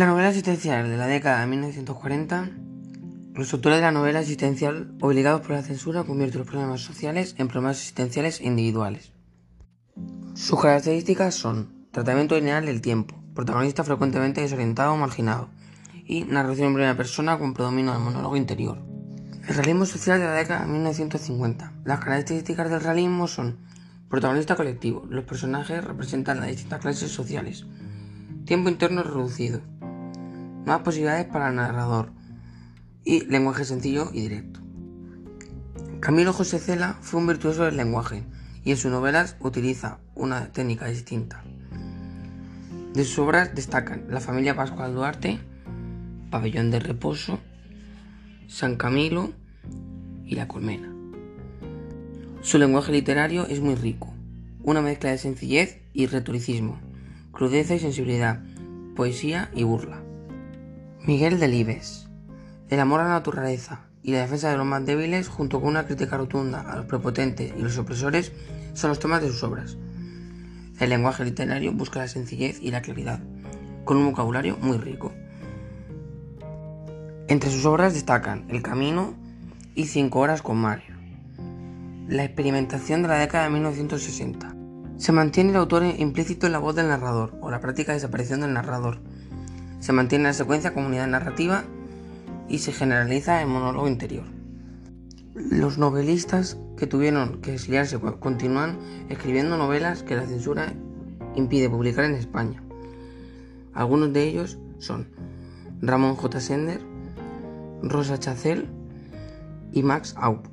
La novela existencial de la década de 1940, los autores de la novela existencial, obligados por la censura, convierten los problemas sociales en problemas existenciales e individuales. Sus características son tratamiento lineal del tiempo, protagonista frecuentemente desorientado o marginado, y narración en primera persona con predominio del monólogo interior. El realismo social de la década de 1950. Las características del realismo son protagonista colectivo. Los personajes representan las distintas clases sociales. Tiempo interno reducido más posibilidades para el narrador y lenguaje sencillo y directo. Camilo José Cela fue un virtuoso del lenguaje y en sus novelas utiliza una técnica distinta. De sus obras destacan La familia Pascual Duarte, Pabellón de Reposo, San Camilo y La Colmena. Su lenguaje literario es muy rico, una mezcla de sencillez y retoricismo, crudeza y sensibilidad, poesía y burla. Miguel Delibes. El amor a la naturaleza y la defensa de los más débiles, junto con una crítica rotunda a los prepotentes y los opresores, son los temas de sus obras. El lenguaje literario busca la sencillez y la claridad, con un vocabulario muy rico. Entre sus obras destacan El Camino y Cinco Horas con Mario. La experimentación de la década de 1960. Se mantiene el autor implícito en la voz del narrador o la práctica de desaparición del narrador se mantiene la secuencia como unidad narrativa y se generaliza el monólogo interior. Los novelistas que tuvieron que exiliarse continúan escribiendo novelas que la censura impide publicar en España. Algunos de ellos son Ramón J. Sender, Rosa Chacel y Max Aup.